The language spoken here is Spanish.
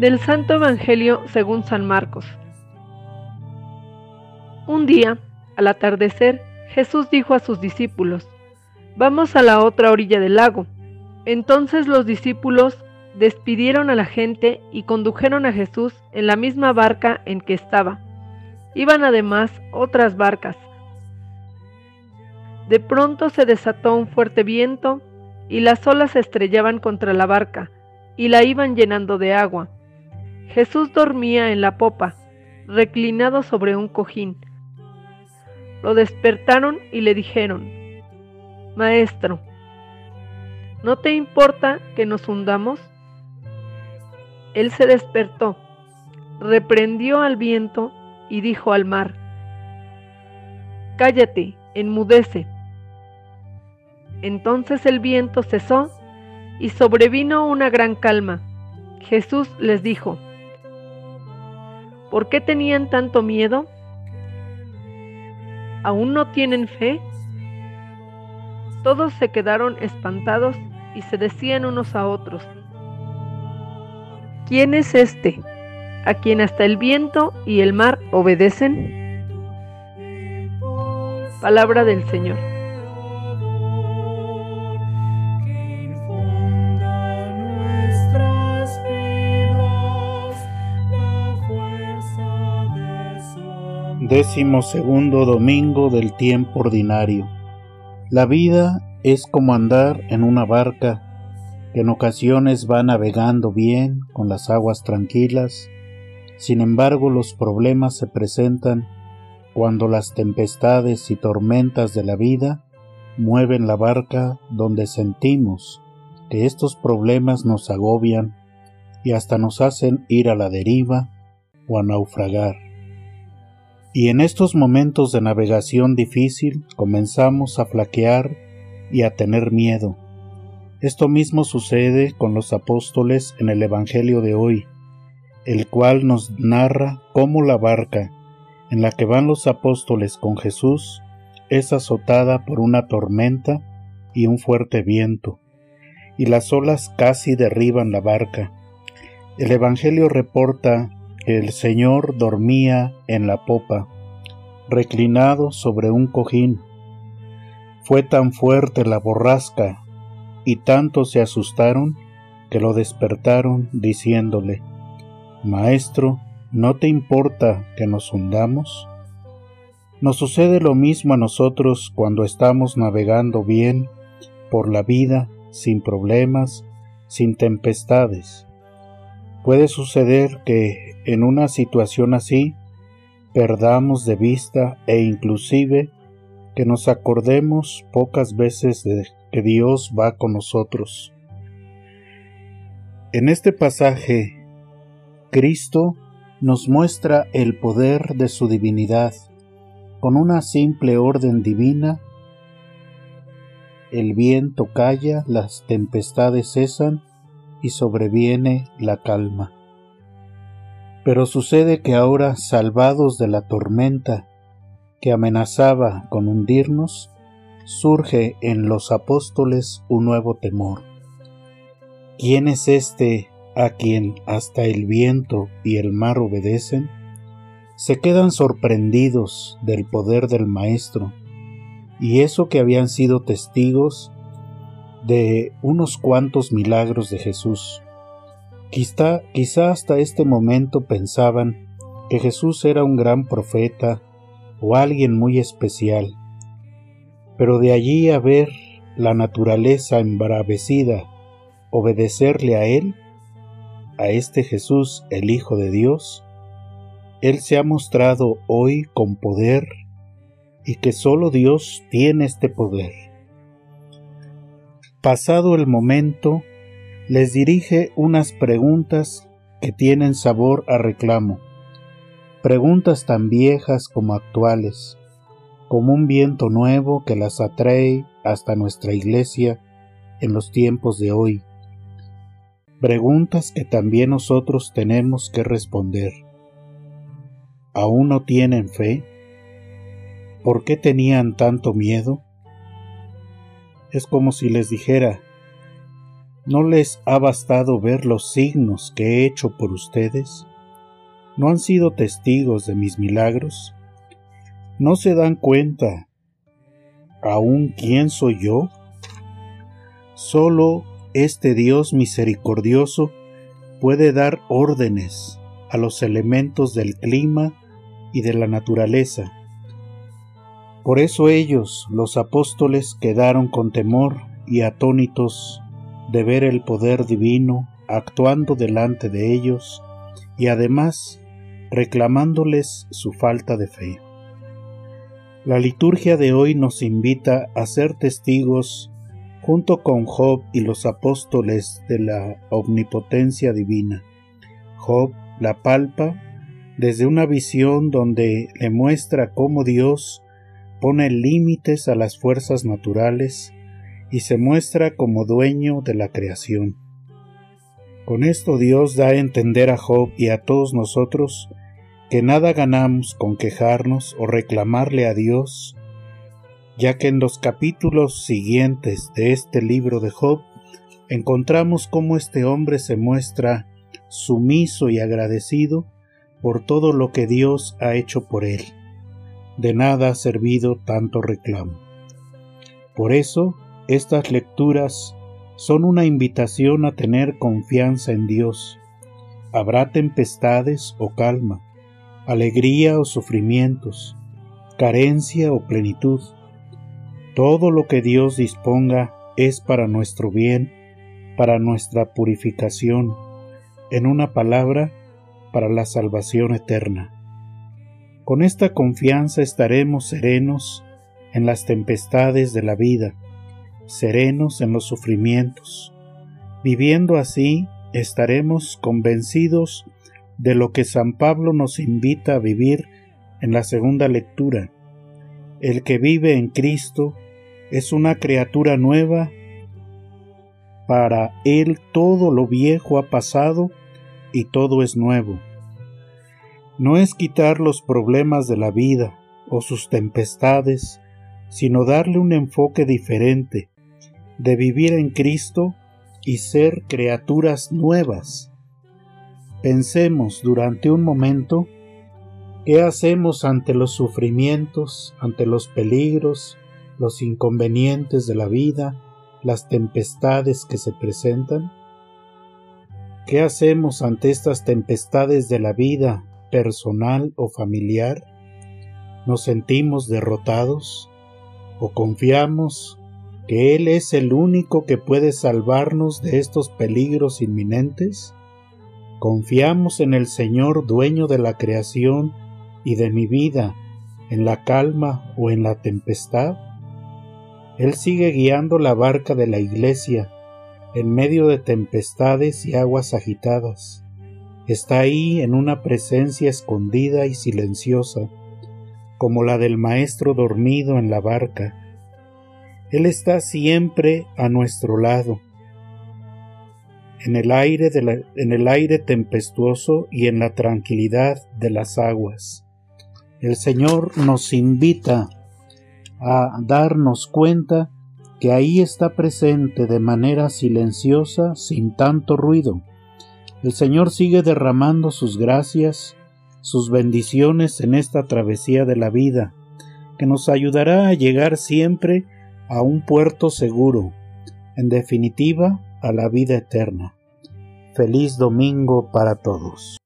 Del Santo Evangelio según San Marcos. Un día, al atardecer, Jesús dijo a sus discípulos, Vamos a la otra orilla del lago. Entonces los discípulos despidieron a la gente y condujeron a Jesús en la misma barca en que estaba. Iban además otras barcas. De pronto se desató un fuerte viento y las olas se estrellaban contra la barca y la iban llenando de agua. Jesús dormía en la popa, reclinado sobre un cojín. Lo despertaron y le dijeron, Maestro, ¿no te importa que nos hundamos? Él se despertó, reprendió al viento y dijo al mar, Cállate, enmudece. Entonces el viento cesó y sobrevino una gran calma. Jesús les dijo, ¿Por qué tenían tanto miedo? ¿Aún no tienen fe? Todos se quedaron espantados y se decían unos a otros, ¿quién es este, a quien hasta el viento y el mar obedecen? Palabra del Señor. Décimo segundo domingo del tiempo ordinario. La vida es como andar en una barca que en ocasiones va navegando bien con las aguas tranquilas, sin embargo los problemas se presentan cuando las tempestades y tormentas de la vida mueven la barca donde sentimos que estos problemas nos agobian y hasta nos hacen ir a la deriva o a naufragar. Y en estos momentos de navegación difícil comenzamos a flaquear y a tener miedo. Esto mismo sucede con los apóstoles en el Evangelio de hoy, el cual nos narra cómo la barca en la que van los apóstoles con Jesús es azotada por una tormenta y un fuerte viento, y las olas casi derriban la barca. El Evangelio reporta el Señor dormía en la popa, reclinado sobre un cojín. Fue tan fuerte la borrasca y tanto se asustaron que lo despertaron diciéndole, Maestro, ¿no te importa que nos hundamos? Nos sucede lo mismo a nosotros cuando estamos navegando bien por la vida, sin problemas, sin tempestades. Puede suceder que en una situación así perdamos de vista e inclusive que nos acordemos pocas veces de que Dios va con nosotros. En este pasaje, Cristo nos muestra el poder de su divinidad. Con una simple orden divina, el viento calla, las tempestades cesan y sobreviene la calma. Pero sucede que ahora, salvados de la tormenta que amenazaba con hundirnos, surge en los apóstoles un nuevo temor. ¿Quién es este a quien hasta el viento y el mar obedecen? Se quedan sorprendidos del poder del Maestro, y eso que habían sido testigos de unos cuantos milagros de Jesús. Quizá, quizá hasta este momento pensaban que Jesús era un gran profeta o alguien muy especial, pero de allí a ver la naturaleza embravecida, obedecerle a Él, a este Jesús, el Hijo de Dios, Él se ha mostrado hoy con poder y que sólo Dios tiene este poder. Pasado el momento, les dirige unas preguntas que tienen sabor a reclamo, preguntas tan viejas como actuales, como un viento nuevo que las atrae hasta nuestra iglesia en los tiempos de hoy. Preguntas que también nosotros tenemos que responder. ¿Aún no tienen fe? ¿Por qué tenían tanto miedo? Es como si les dijera, ¿No les ha bastado ver los signos que he hecho por ustedes? ¿No han sido testigos de mis milagros? ¿No se dan cuenta aún quién soy yo? Solo este Dios misericordioso puede dar órdenes a los elementos del clima y de la naturaleza. Por eso ellos, los apóstoles, quedaron con temor y atónitos de ver el poder divino actuando delante de ellos y además reclamándoles su falta de fe. La liturgia de hoy nos invita a ser testigos junto con Job y los apóstoles de la omnipotencia divina. Job la palpa desde una visión donde le muestra cómo Dios pone límites a las fuerzas naturales y se muestra como dueño de la creación. Con esto Dios da a entender a Job y a todos nosotros que nada ganamos con quejarnos o reclamarle a Dios, ya que en los capítulos siguientes de este libro de Job encontramos cómo este hombre se muestra sumiso y agradecido por todo lo que Dios ha hecho por él. De nada ha servido tanto reclamo. Por eso, estas lecturas son una invitación a tener confianza en Dios. Habrá tempestades o calma, alegría o sufrimientos, carencia o plenitud. Todo lo que Dios disponga es para nuestro bien, para nuestra purificación, en una palabra, para la salvación eterna. Con esta confianza estaremos serenos en las tempestades de la vida, serenos en los sufrimientos. Viviendo así, estaremos convencidos de lo que San Pablo nos invita a vivir en la segunda lectura. El que vive en Cristo es una criatura nueva. Para él todo lo viejo ha pasado y todo es nuevo. No es quitar los problemas de la vida o sus tempestades, sino darle un enfoque diferente, de vivir en Cristo y ser criaturas nuevas. Pensemos durante un momento qué hacemos ante los sufrimientos, ante los peligros, los inconvenientes de la vida, las tempestades que se presentan. ¿Qué hacemos ante estas tempestades de la vida personal o familiar? ¿Nos sentimos derrotados? ¿O confiamos que Él es el único que puede salvarnos de estos peligros inminentes? ¿Confiamos en el Señor dueño de la creación y de mi vida, en la calma o en la tempestad? Él sigue guiando la barca de la iglesia en medio de tempestades y aguas agitadas. Está ahí en una presencia escondida y silenciosa, como la del maestro dormido en la barca, él está siempre a nuestro lado, en el aire, en el aire tempestuoso y en la tranquilidad de las aguas. El Señor nos invita a darnos cuenta que ahí está presente de manera silenciosa, sin tanto ruido. El Señor sigue derramando sus gracias, sus bendiciones en esta travesía de la vida, que nos ayudará a llegar siempre a un puerto seguro, en definitiva, a la vida eterna. Feliz domingo para todos.